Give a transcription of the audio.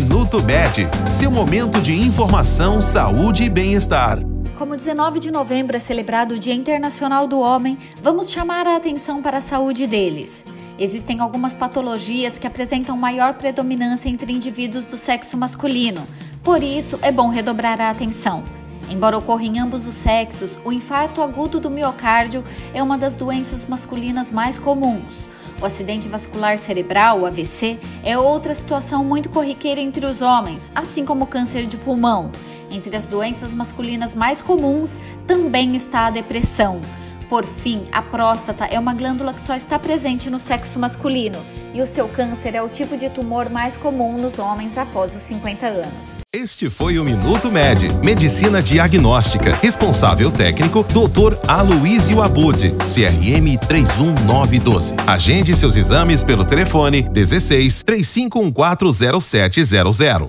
Minuto Med, seu momento de informação, saúde e bem-estar. Como 19 de novembro é celebrado o Dia Internacional do Homem, vamos chamar a atenção para a saúde deles. Existem algumas patologias que apresentam maior predominância entre indivíduos do sexo masculino, por isso é bom redobrar a atenção. Embora ocorra em ambos os sexos, o infarto agudo do miocárdio é uma das doenças masculinas mais comuns. O acidente vascular cerebral, o AVC, é outra situação muito corriqueira entre os homens, assim como o câncer de pulmão. Entre as doenças masculinas mais comuns também está a depressão. Por fim, a próstata é uma glândula que só está presente no sexo masculino e o seu câncer é o tipo de tumor mais comum nos homens após os 50 anos. Este foi o Minuto Med, Medicina Diagnóstica. Responsável técnico, Dr. Aloysio Abud, CRM 31912. Agende seus exames pelo telefone 16 35140700.